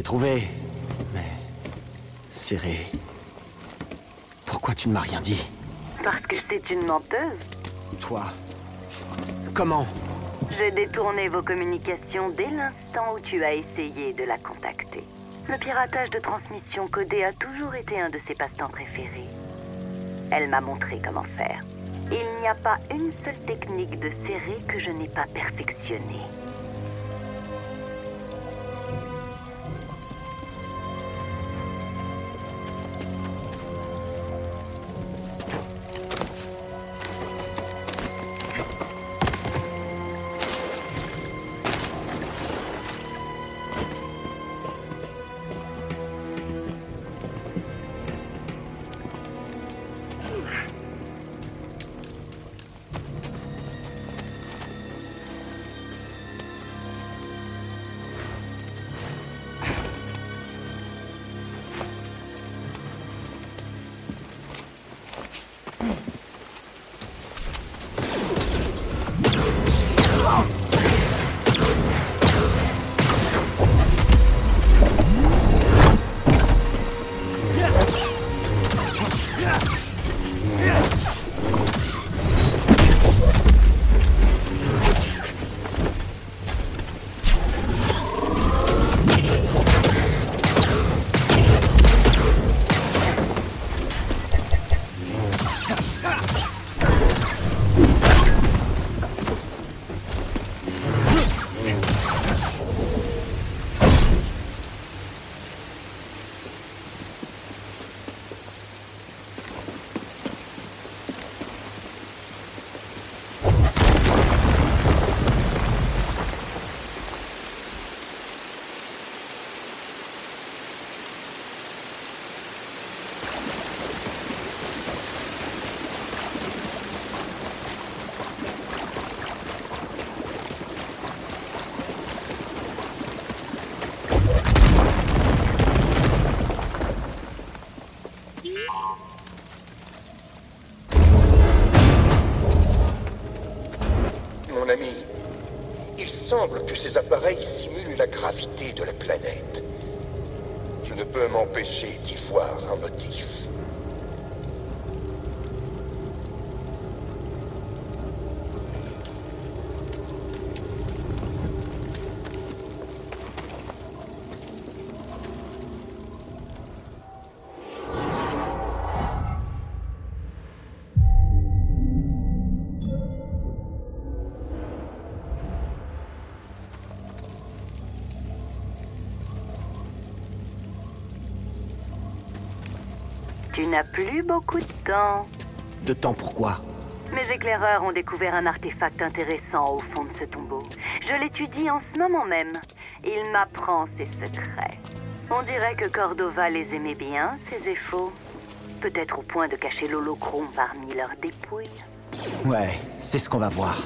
L'ai trouvé, mais serré. Pourquoi tu ne m'as rien dit? Parce que c'est une menteuse. Toi Comment? J'ai détourné vos communications dès l'instant où tu as essayé de la contacter. Le piratage de transmission codée a toujours été un de ses passe-temps préférés. Elle m'a montré comment faire. Il n'y a pas une seule technique de serré que je n'ai pas perfectionnée. Tu n'as plus beaucoup de temps. De temps pourquoi Mes éclaireurs ont découvert un artefact intéressant au fond de ce tombeau. Je l'étudie en ce moment même. Il m'apprend ses secrets. On dirait que Cordova les aimait bien, ces effaux. Peut-être au point de cacher l'holochrome parmi leurs dépouilles. Ouais, c'est ce qu'on va voir.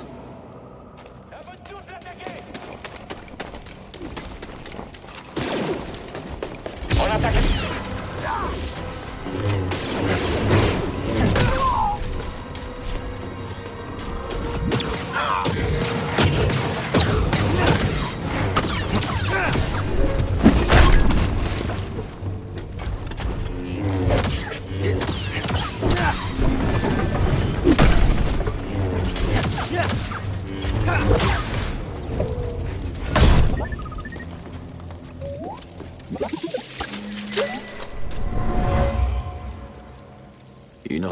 Une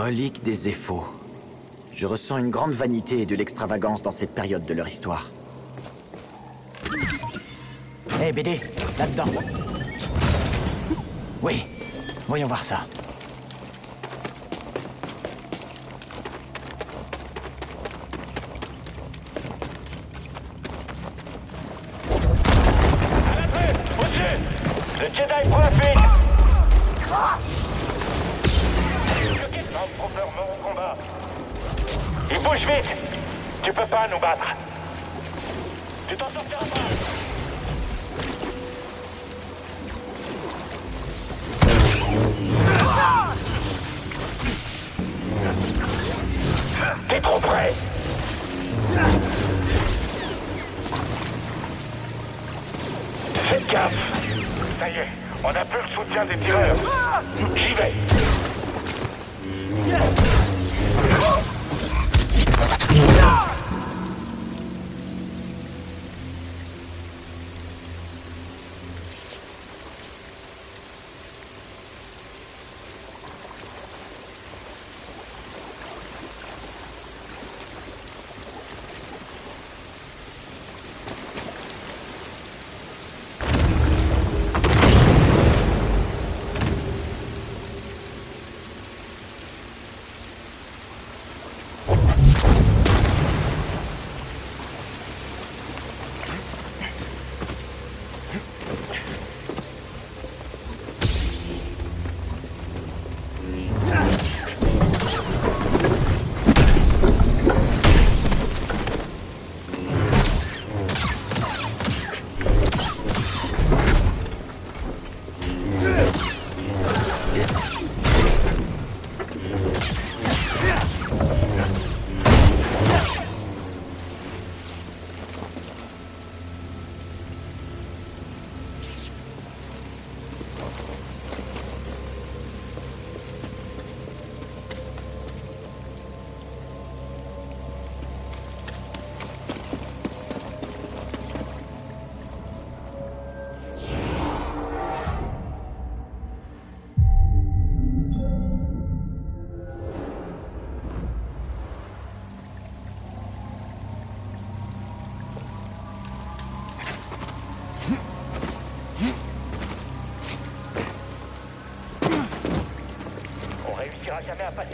relique des Éphos. Je ressens une grande vanité et de l'extravagance dans cette période de leur histoire. Hé BD, là-dedans. Oui, voyons voir ça. Au-dessus Le Jedi prend au combat. Il bouge vite Tu peux pas nous battre. Tu t'en sortiras pas. T'es trop près. Faites gaffe. Ça y est, on a plus le soutien des tireurs. J'y vais. On jamais à passer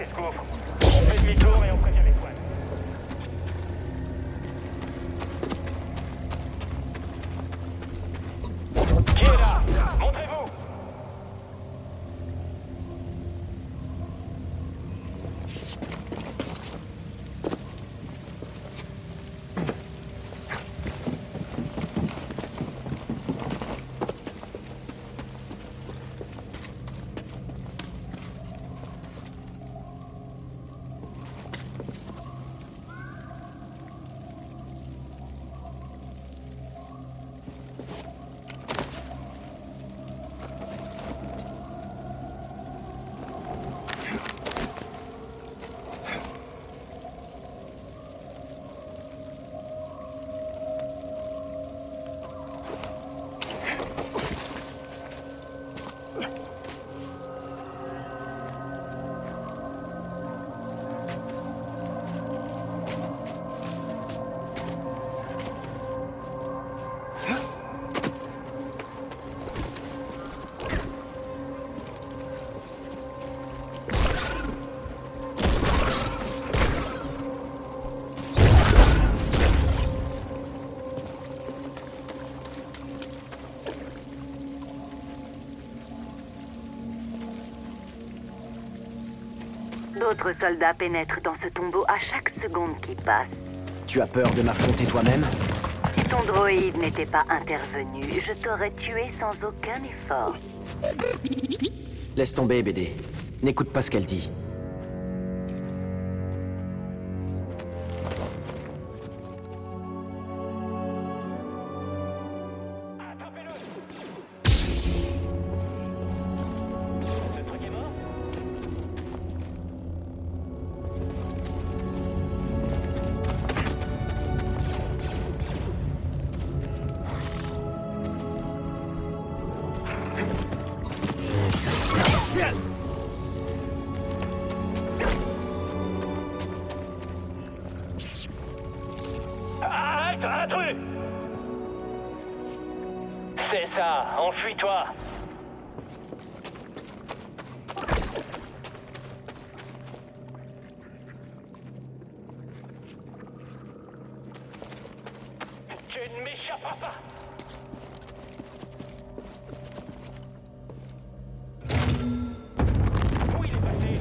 D'autres soldats pénètrent dans ce tombeau à chaque seconde qui passe. Tu as peur de m'affronter toi-même? Si ton droïde n'était pas intervenu, je t'aurais tué sans aucun effort. Laisse tomber, BD. N'écoute pas ce qu'elle dit. M'échapperas pas Où il est passé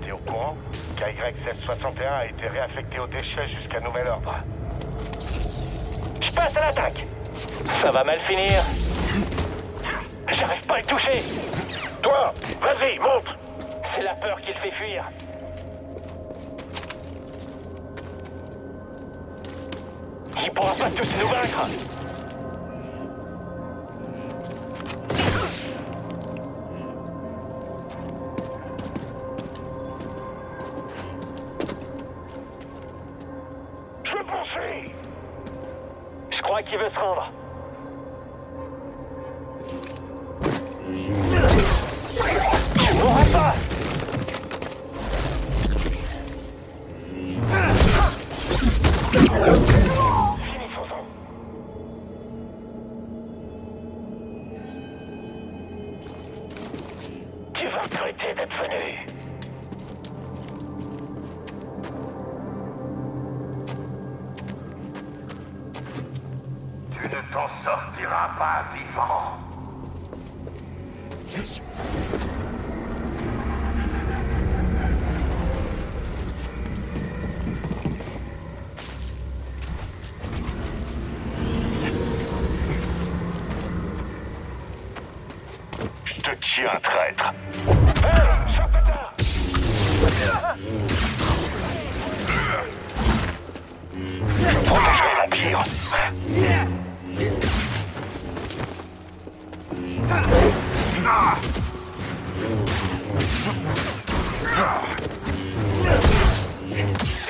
T'es au courant KY-1661 a été réaffecté aux déchets jusqu'à nouvel ordre. Je passe à l'attaque Ça va mal finir. J'arrive pas à le toucher Vas-y, monte C'est la peur qui le fait fuir. Il pourra pas tous nous vaincre sortira pas vivant. Je te tiens, traître. Je protégerai l'Empire. 世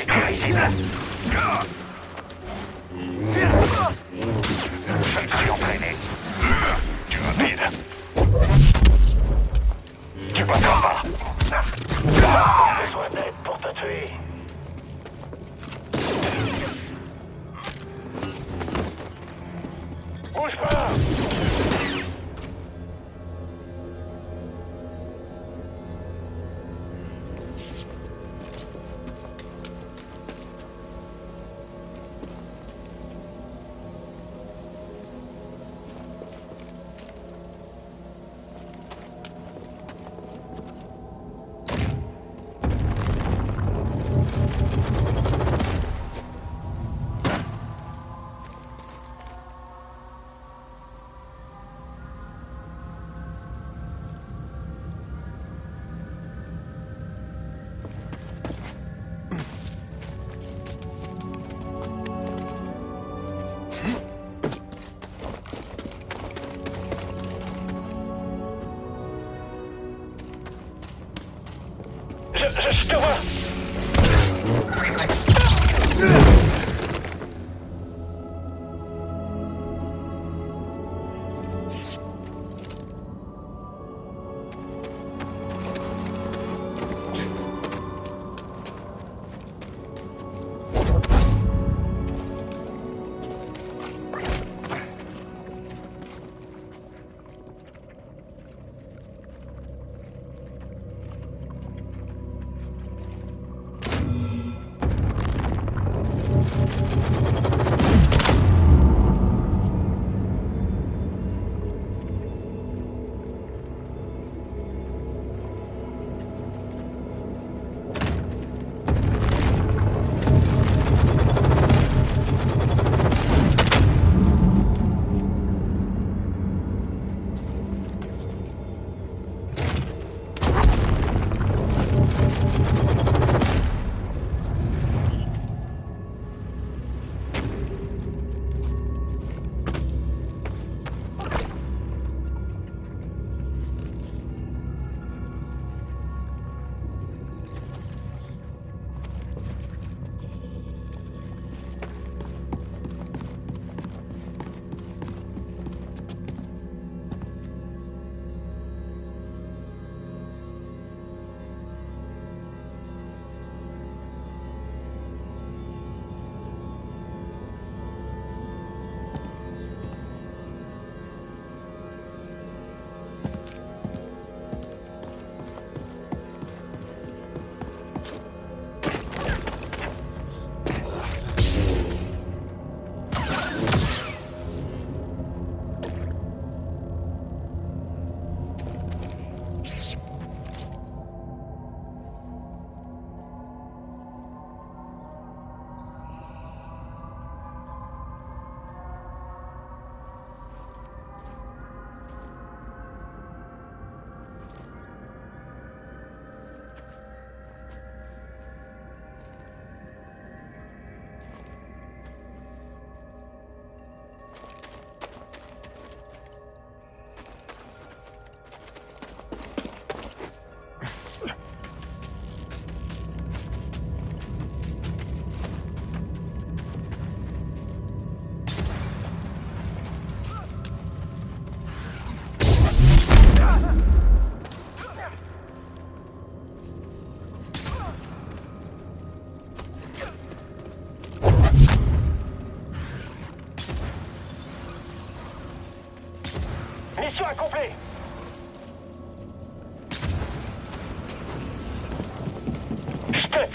界一だ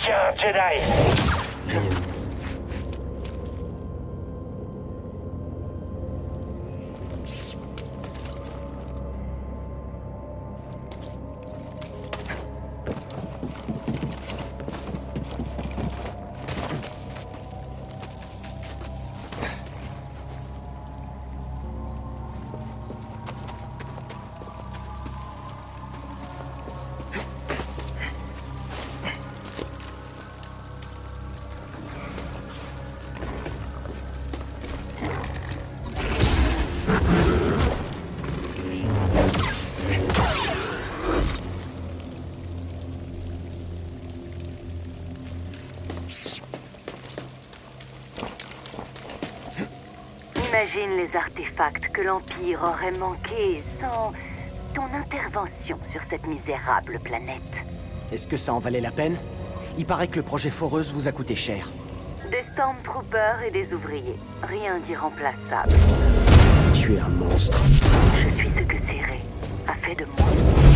tiens, Jedi Imagine les artefacts que l'Empire aurait manqués sans ton intervention sur cette misérable planète. Est-ce que ça en valait la peine? Il paraît que le projet Foreuse vous a coûté cher. Des Stormtroopers et des ouvriers. Rien d'irremplaçable. Tu es un monstre. Je suis ce que Céré a fait de moi.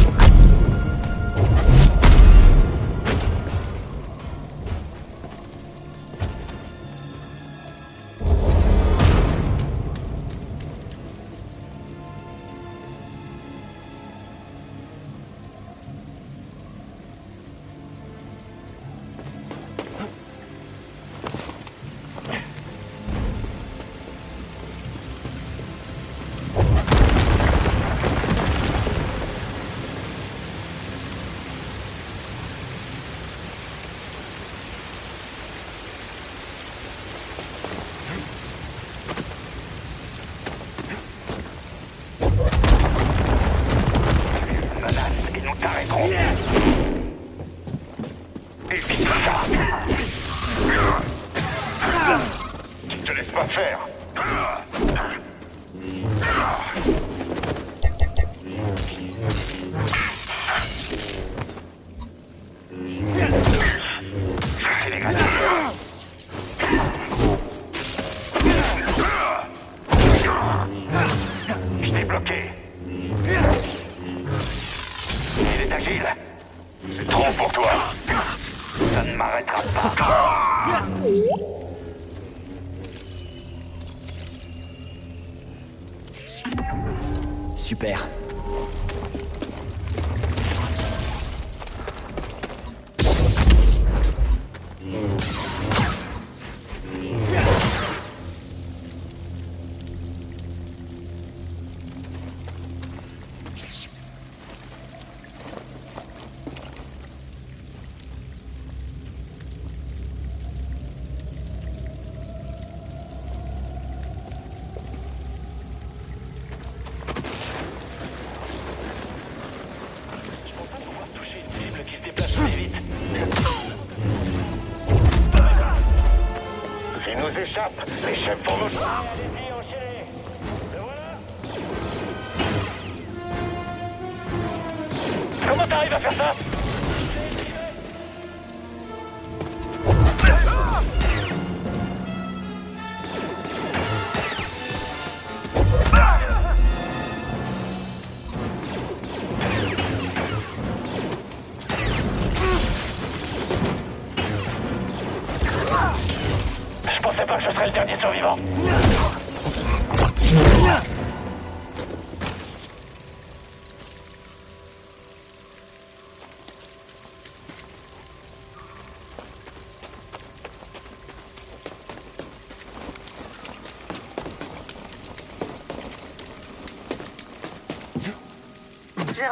Followed.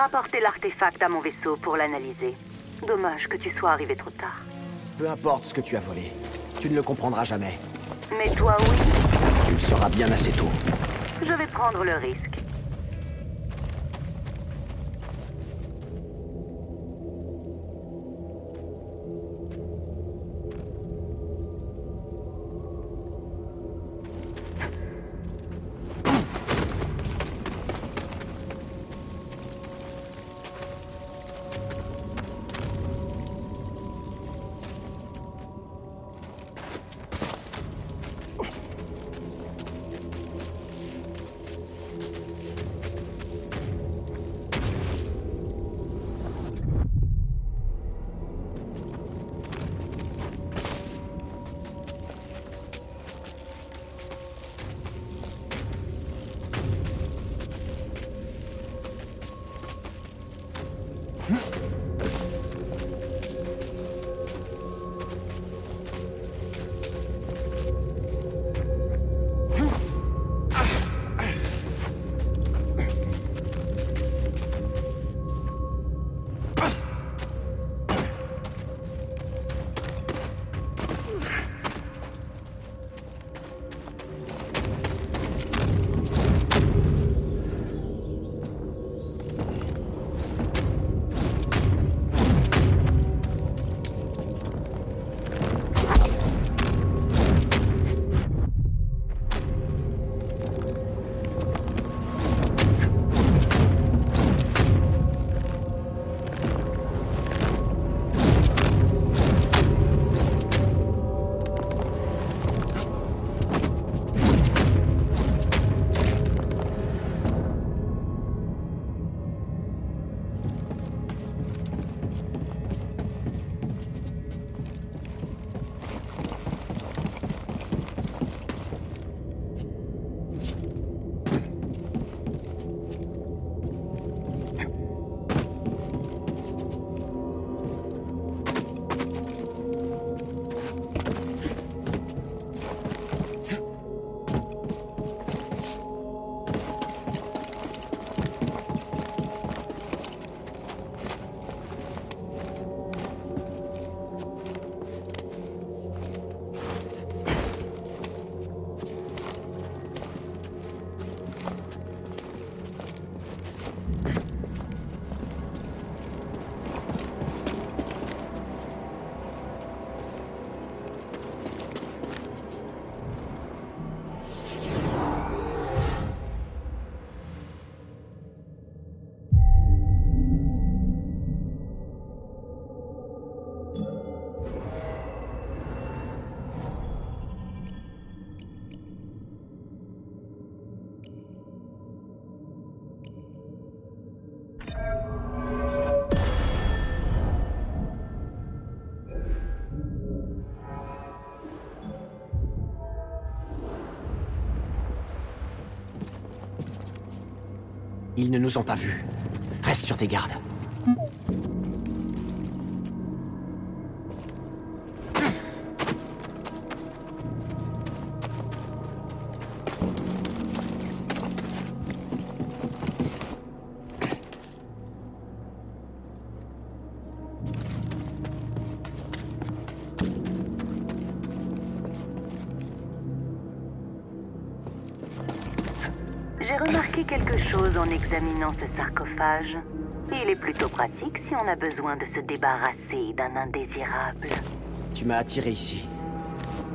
Rapporté l'artefact à mon vaisseau pour l'analyser. Dommage que tu sois arrivé trop tard. Peu importe ce que tu as volé. Tu ne le comprendras jamais. Mais toi, oui, Tu le sauras bien assez tôt. je vais prendre le risque. Ils ne nous ont pas vus. Reste sur tes gardes. Quelque chose en examinant ce sarcophage. Il est plutôt pratique si on a besoin de se débarrasser d'un indésirable. Tu m'as attiré ici.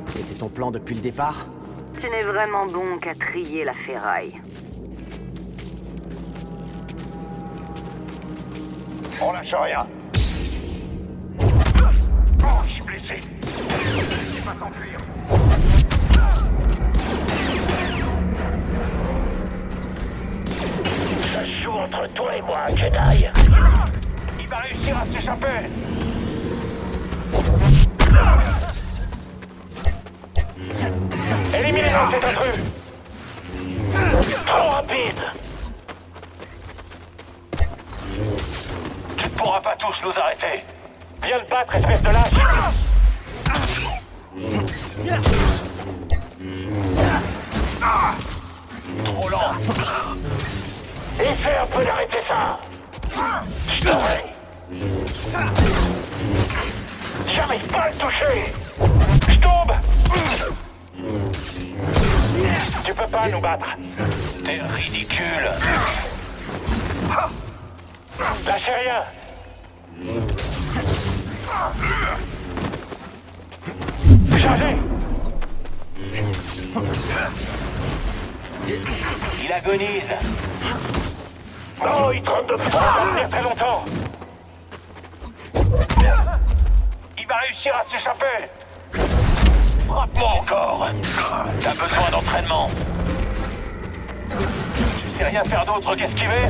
C'était ton plan depuis le départ? Tu n'es vraiment bon qu'à trier la ferraille. On lâche rien. Oh, je suis blessé. Laissez pas s'enfuir. Entre toi et moi, Jedi. Il va réussir à s'échapper. Éliminez-le, cet intrus. Trop rapide. Tu ne pourras pas tous nous arrêter. Viens le battre, espèce de lâche. Trop lent. Essaie un peu d'arrêter ça. Je. J'arrive pas à le toucher. Je tombe. Tu peux pas nous battre. T'es ridicule. Lâchez rien Chargez Il agonise Oh, il trempe de froid, ça va tenir très longtemps. Il va réussir à s'échapper. Frappe-moi encore. T'as besoin d'entraînement. Tu sais rien faire d'autre qu'esquiver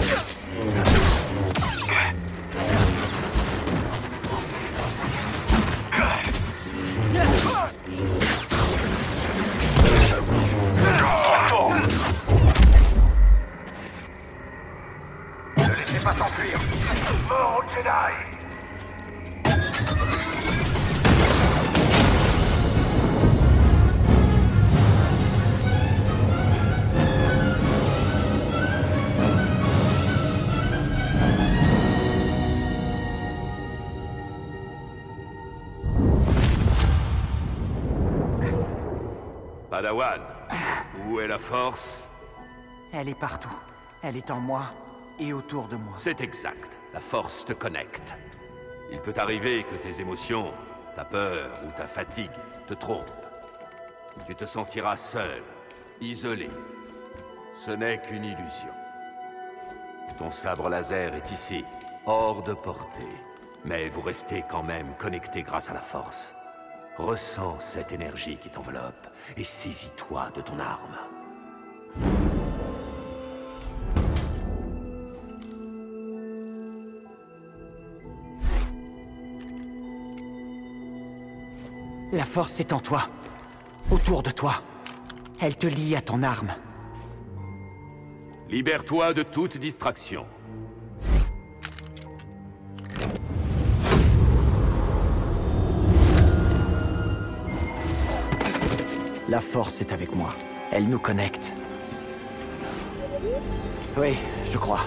pas s'enfuir Mort au Jedi. Padawan, où est la force? Elle est partout. Elle est en moi et autour de moi. C'est exact. La force te connecte. Il peut arriver que tes émotions, ta peur ou ta fatigue te trompent. Tu te sentiras seul, isolé. Ce n'est qu'une illusion. Ton sabre laser est ici, hors de portée. Mais vous restez quand même connecté grâce à la force. Ressens cette énergie qui t'enveloppe et saisis-toi de ton arme. La force est en toi. Autour de toi. Elle te lie à ton arme. Libère-toi de toute distraction. La force est avec moi. Elle nous connecte. Oui, je crois.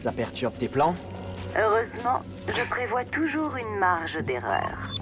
Ça perturbe tes plans Heureusement, je prévois toujours une marge d'erreur.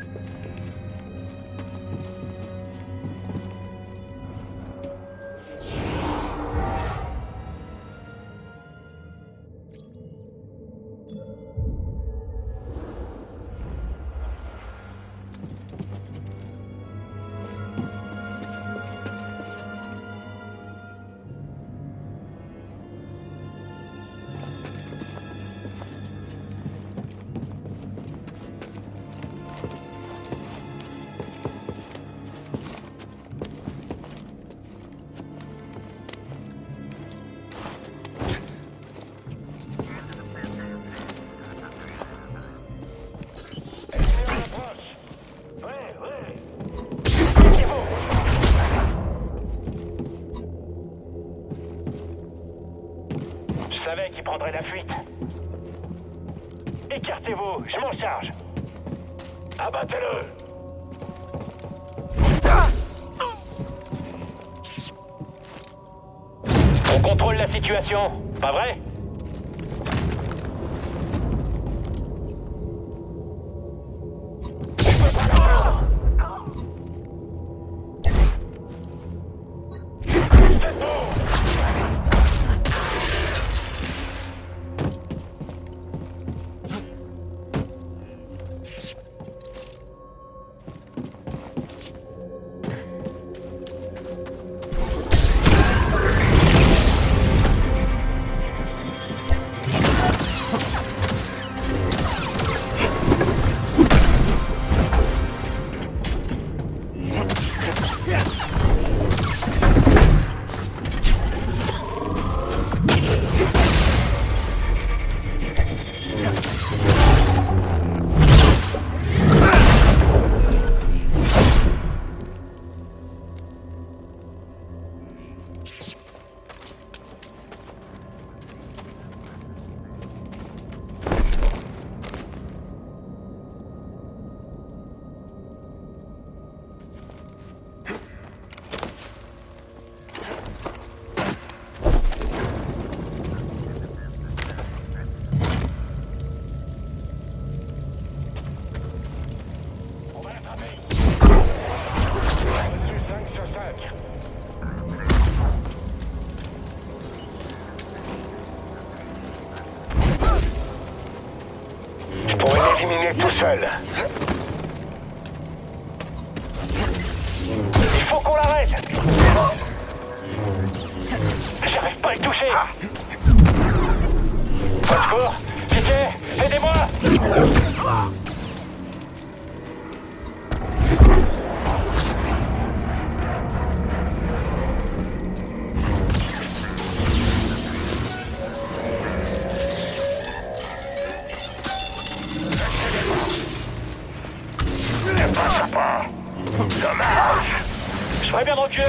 Bien de reculer.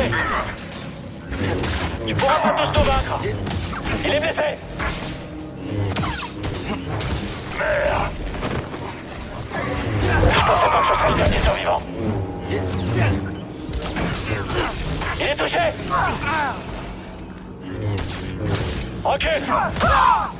Tu pourras pas te vaincre. Il est blessé. Merde. Je pensais pas que ce serait le dernier survivant. Il est touché. Recule.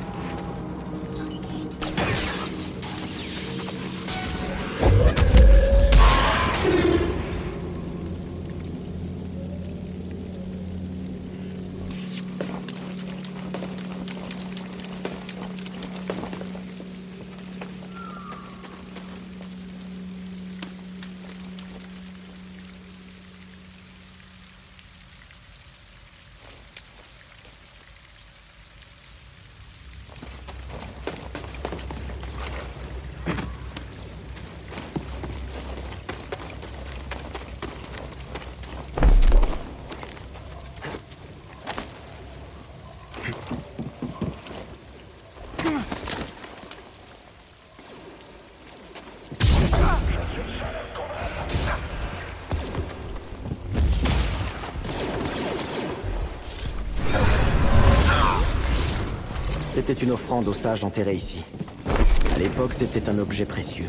C'était une offrande aux sages enterrés ici. À l'époque, c'était un objet précieux.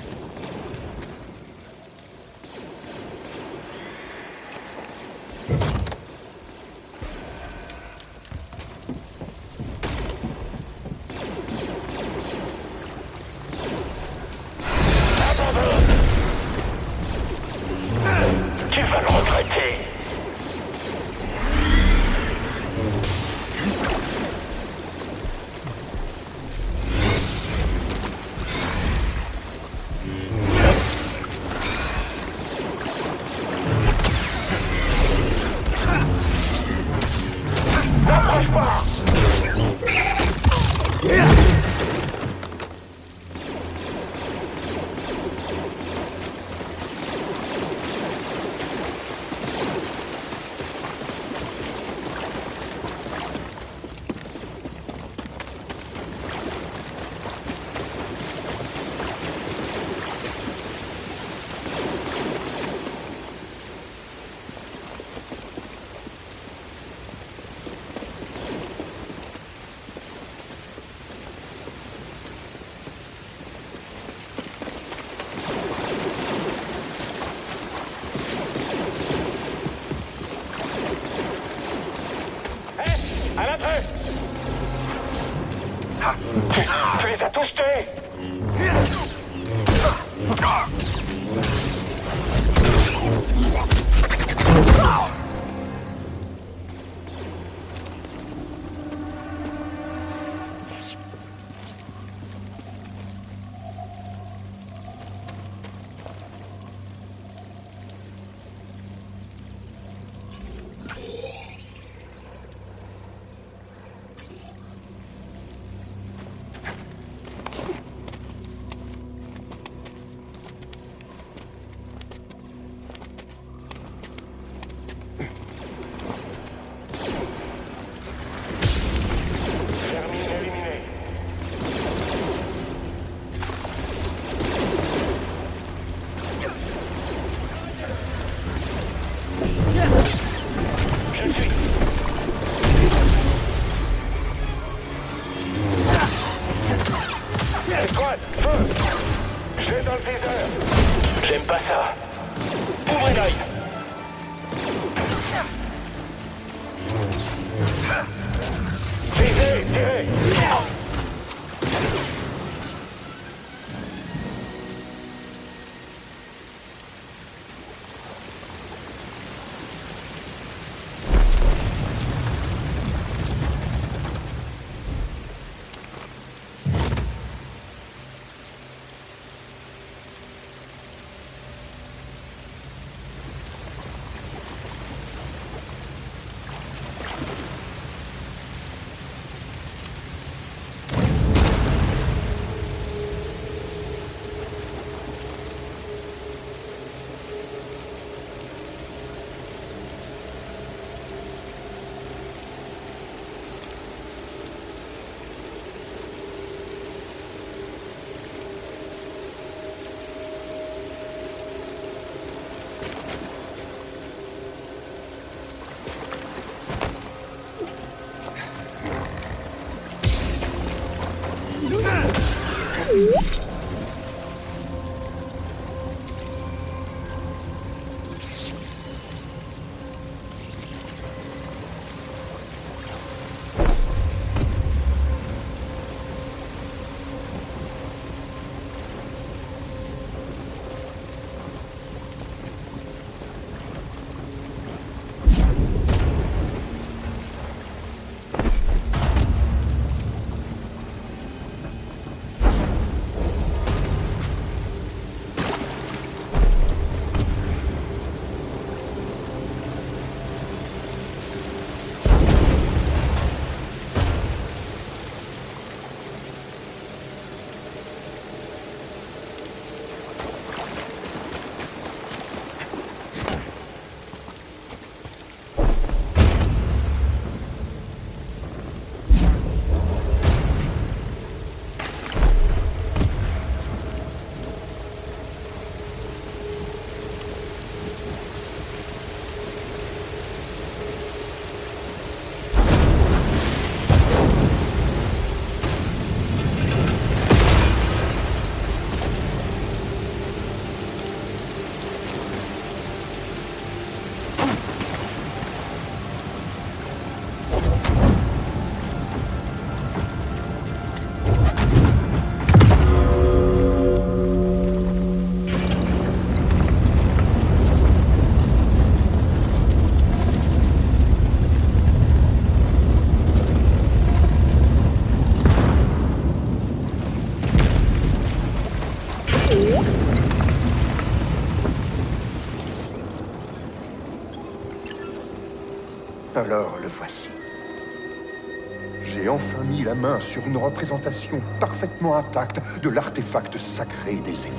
Main sur une représentation parfaitement intacte de l'artefact sacré des Zéphyrs.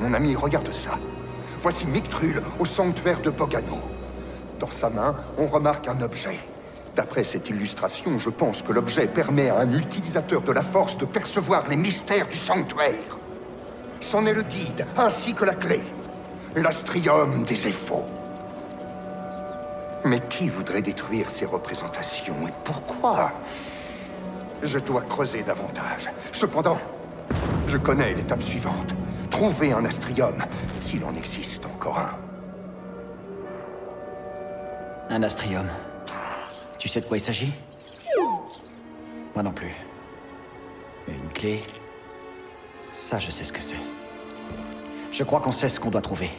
Mon ami, regarde ça. Voici Mictrul au sanctuaire de Bogano. Dans sa main, on remarque un objet. D'après cette illustration, je pense que l'objet permet à un utilisateur de la force de percevoir les mystères du sanctuaire. C'en est le guide, ainsi que la clé. L'astrium des Éphos. Mais qui voudrait détruire ces représentations et pourquoi? Je dois creuser davantage. Cependant, je connais l'étape suivante. Trouver un astrium, s'il en existe encore un. Un astrium. Tu sais de quoi il s'agit? Moi non plus. Mais une clé? Ça, je sais ce que c'est. Je crois qu'on sait ce qu'on doit trouver.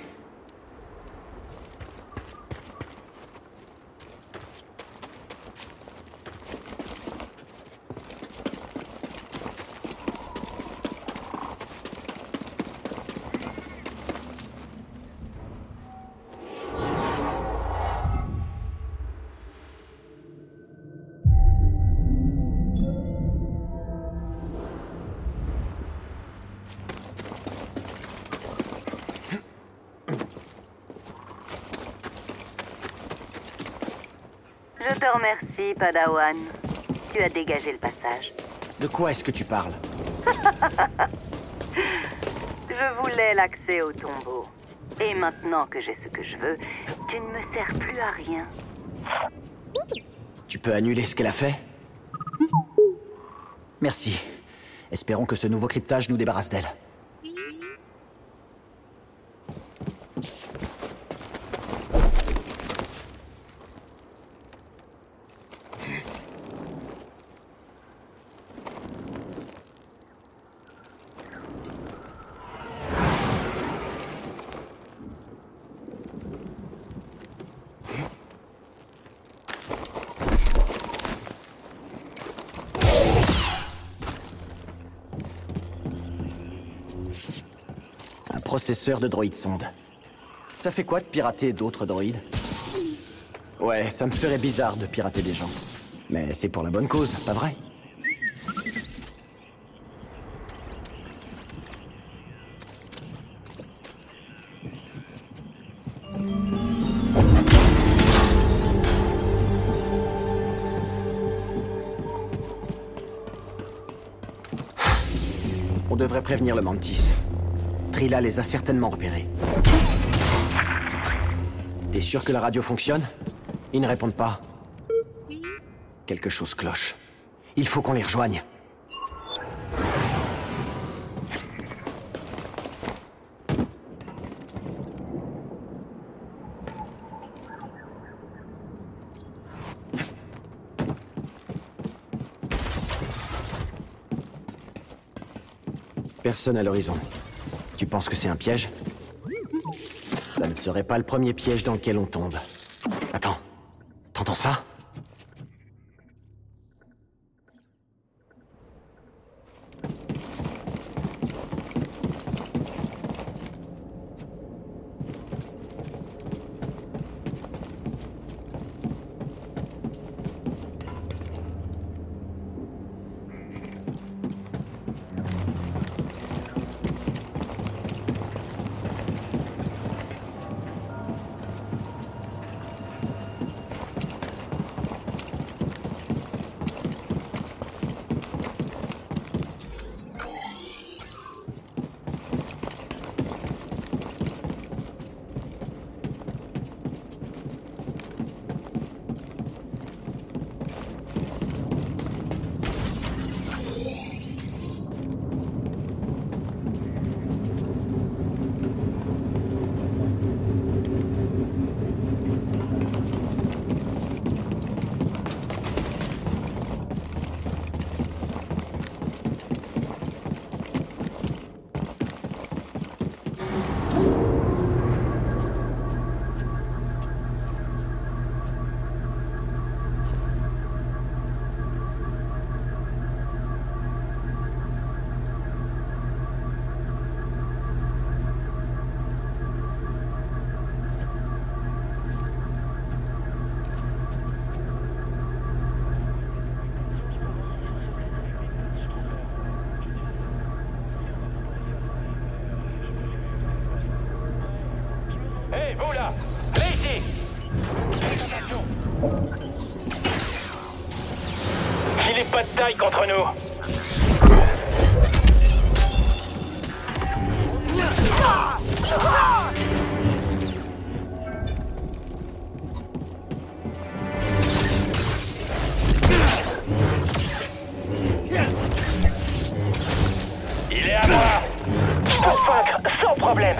Remercie, Padawan. Tu as dégagé le passage. De quoi est-ce que tu parles Je voulais l'accès au tombeau. Et maintenant que j'ai ce que je veux, tu ne me sers plus à rien. Tu peux annuler ce qu'elle a fait Merci. Espérons que ce nouveau cryptage nous débarrasse d'elle. De droïde sonde. Ça fait quoi de pirater d'autres droïdes? Ouais, ça me ferait bizarre de pirater des gens. Mais c'est pour la bonne cause, pas vrai? On devrait prévenir le Mantis. Trilla les a certainement repérés. T'es sûr que la radio fonctionne? Ils ne répondent pas. Quelque chose cloche. Il faut qu'on les rejoigne. Personne à l'horizon. Tu penses que c'est un piège? Ça ne serait pas le premier piège dans lequel on tombe. Attends. T'entends ça? Contre nous. Il est à moi. Pour vaincre sans problème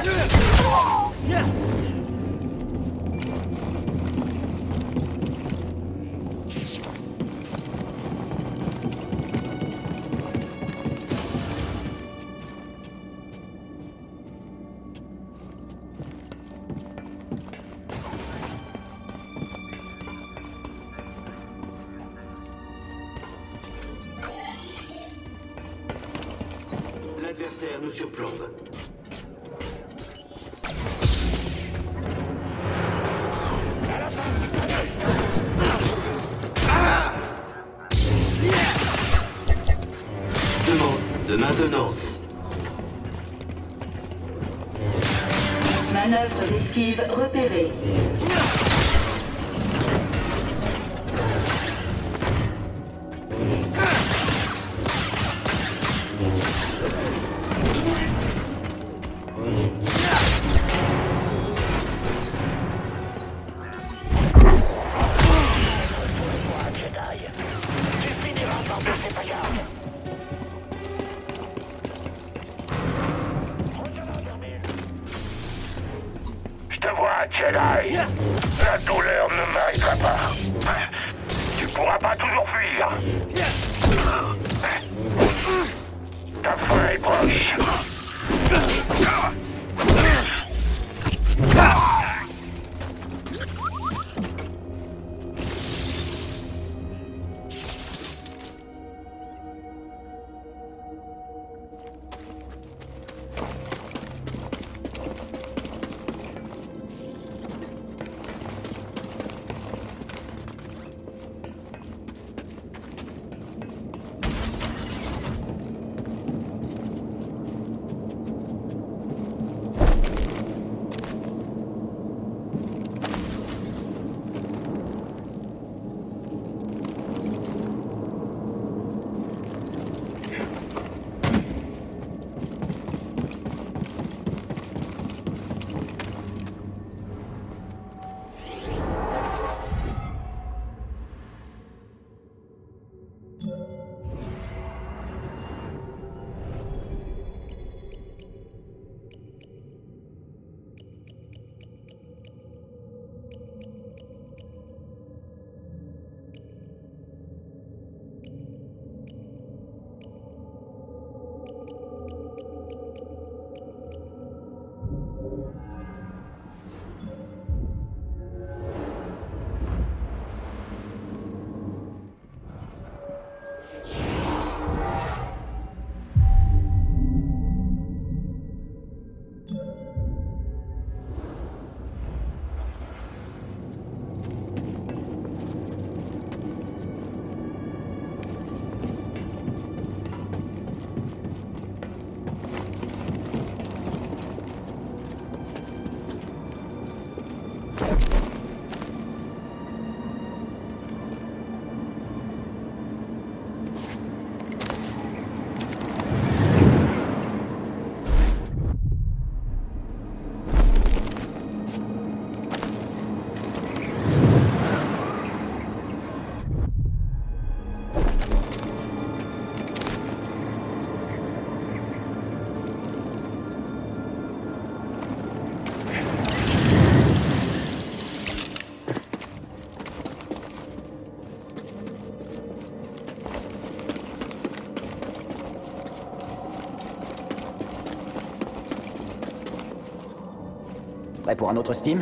Pour un autre Steam?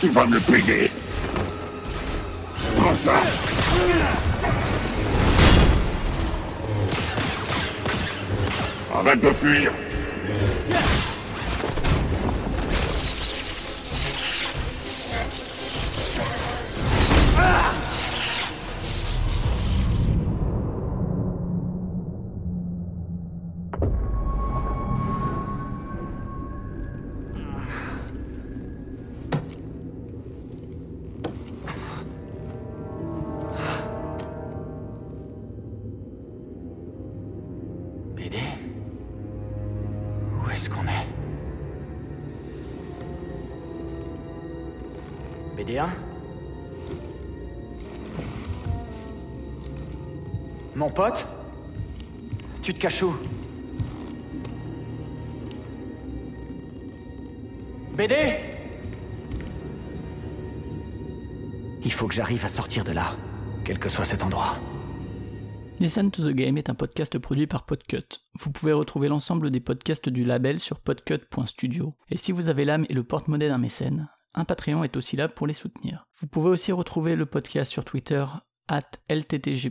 Tu vas me le payer. Prends ça. Arrête de fuir. Pote Tu te caches où? BD Il faut que j'arrive à sortir de là, quel que soit cet endroit. Listen to the Game est un podcast produit par Podcut. Vous pouvez retrouver l'ensemble des podcasts du label sur podcut.studio. Et si vous avez l'âme et le porte-monnaie d'un mécène, un Patreon est aussi là pour les soutenir. Vous pouvez aussi retrouver le podcast sur Twitter, at LTTG